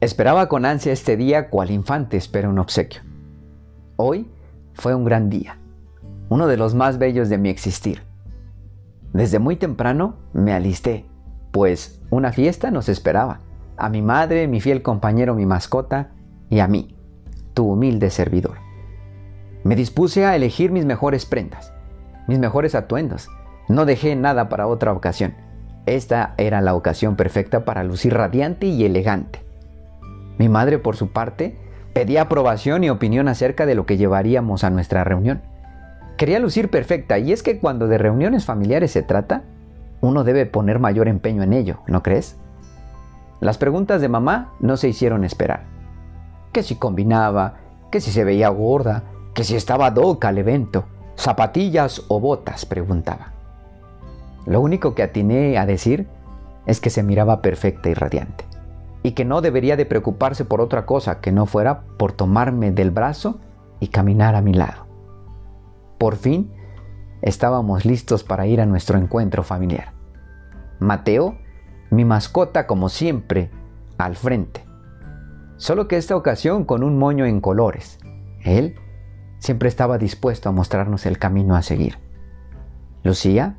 Esperaba con ansia este día cual infante espera un obsequio. Hoy fue un gran día, uno de los más bellos de mi existir. Desde muy temprano me alisté, pues una fiesta nos esperaba, a mi madre, mi fiel compañero, mi mascota y a mí, tu humilde servidor. Me dispuse a elegir mis mejores prendas, mis mejores atuendos. No dejé nada para otra ocasión. Esta era la ocasión perfecta para lucir radiante y elegante. Mi madre, por su parte, pedía aprobación y opinión acerca de lo que llevaríamos a nuestra reunión. Quería lucir perfecta y es que cuando de reuniones familiares se trata, uno debe poner mayor empeño en ello, ¿no crees? Las preguntas de mamá no se hicieron esperar. Que si combinaba, que si se veía gorda, que si estaba doca al evento, zapatillas o botas, preguntaba. Lo único que atiné a decir es que se miraba perfecta y radiante y que no debería de preocuparse por otra cosa que no fuera por tomarme del brazo y caminar a mi lado. Por fin estábamos listos para ir a nuestro encuentro familiar. Mateo, mi mascota como siempre, al frente. Solo que esta ocasión con un moño en colores. Él siempre estaba dispuesto a mostrarnos el camino a seguir. Lucía,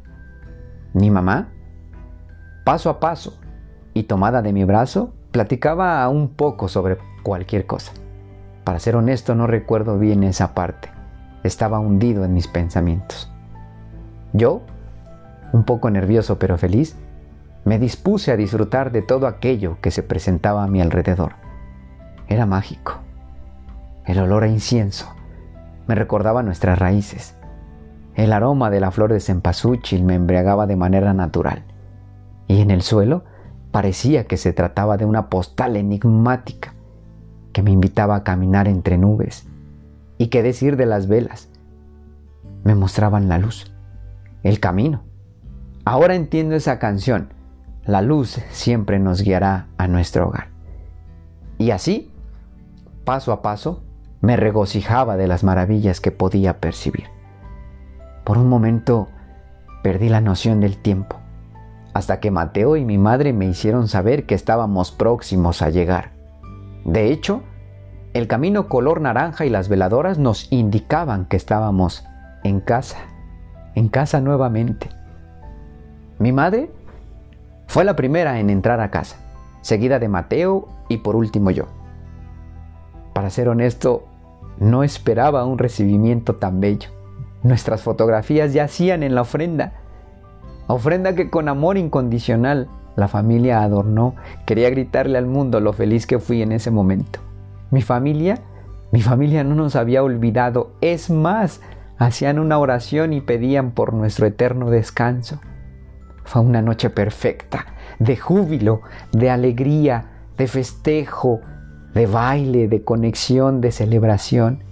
mi mamá, paso a paso y tomada de mi brazo, Platicaba un poco sobre cualquier cosa. Para ser honesto, no recuerdo bien esa parte. Estaba hundido en mis pensamientos. Yo, un poco nervioso pero feliz, me dispuse a disfrutar de todo aquello que se presentaba a mi alrededor. Era mágico. El olor a incienso me recordaba nuestras raíces. El aroma de la flor de cempasúchil me embriagaba de manera natural. Y en el suelo Parecía que se trataba de una postal enigmática que me invitaba a caminar entre nubes. ¿Y qué decir de las velas? Me mostraban la luz, el camino. Ahora entiendo esa canción. La luz siempre nos guiará a nuestro hogar. Y así, paso a paso, me regocijaba de las maravillas que podía percibir. Por un momento perdí la noción del tiempo hasta que Mateo y mi madre me hicieron saber que estábamos próximos a llegar. De hecho, el camino color naranja y las veladoras nos indicaban que estábamos en casa, en casa nuevamente. Mi madre fue la primera en entrar a casa, seguida de Mateo y por último yo. Para ser honesto, no esperaba un recibimiento tan bello. Nuestras fotografías yacían en la ofrenda Ofrenda que con amor incondicional la familia adornó. Quería gritarle al mundo lo feliz que fui en ese momento. Mi familia, mi familia no nos había olvidado. Es más, hacían una oración y pedían por nuestro eterno descanso. Fue una noche perfecta, de júbilo, de alegría, de festejo, de baile, de conexión, de celebración.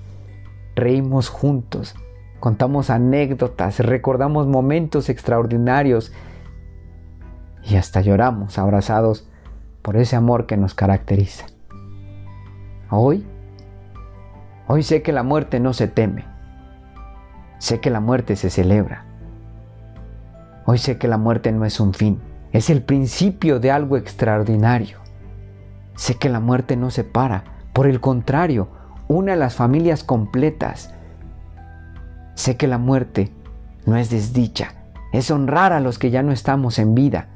Reímos juntos, contamos anécdotas, recordamos momentos extraordinarios y hasta lloramos abrazados por ese amor que nos caracteriza. Hoy, hoy sé que la muerte no se teme, sé que la muerte se celebra. Hoy sé que la muerte no es un fin, es el principio de algo extraordinario. Sé que la muerte no se para, por el contrario, une a las familias completas, Sé que la muerte no es desdicha, es honrar a los que ya no estamos en vida.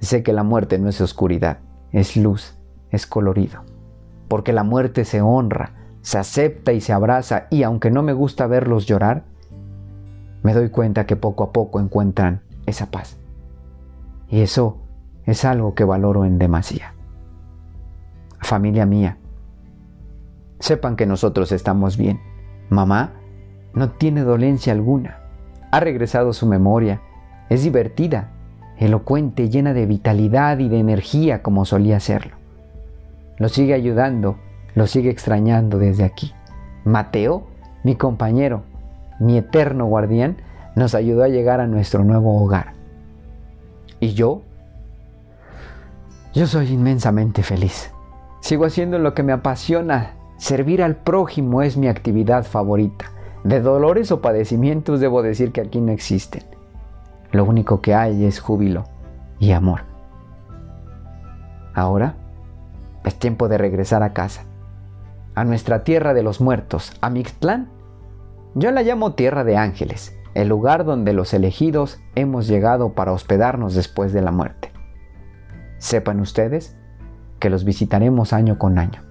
Sé que la muerte no es oscuridad, es luz, es colorido. Porque la muerte se honra, se acepta y se abraza y aunque no me gusta verlos llorar, me doy cuenta que poco a poco encuentran esa paz. Y eso es algo que valoro en demasía. Familia mía, sepan que nosotros estamos bien. Mamá no tiene dolencia alguna. Ha regresado su memoria. Es divertida, elocuente, llena de vitalidad y de energía como solía serlo. Lo sigue ayudando, lo sigue extrañando desde aquí. Mateo, mi compañero, mi eterno guardián, nos ayudó a llegar a nuestro nuevo hogar. ¿Y yo? Yo soy inmensamente feliz. Sigo haciendo lo que me apasiona. Servir al prójimo es mi actividad favorita. De dolores o padecimientos debo decir que aquí no existen. Lo único que hay es júbilo, y amor. Ahora es tiempo de regresar a casa, a nuestra tierra de los muertos, a Mixtlán. Yo la llamo tierra de ángeles, el lugar donde los elegidos hemos llegado para hospedarnos después de la muerte. Sepan ustedes que los visitaremos año con año.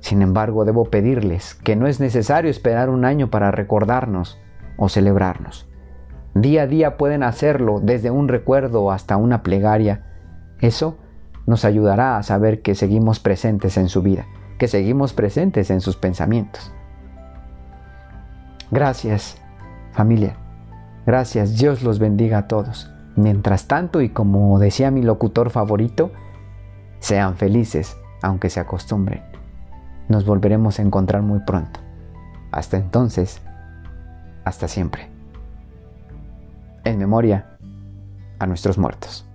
Sin embargo, debo pedirles que no es necesario esperar un año para recordarnos o celebrarnos. Día a día pueden hacerlo desde un recuerdo hasta una plegaria. Eso nos ayudará a saber que seguimos presentes en su vida, que seguimos presentes en sus pensamientos. Gracias, familia. Gracias, Dios los bendiga a todos. Mientras tanto, y como decía mi locutor favorito, sean felices, aunque se acostumbren. Nos volveremos a encontrar muy pronto. Hasta entonces, hasta siempre. En memoria a nuestros muertos.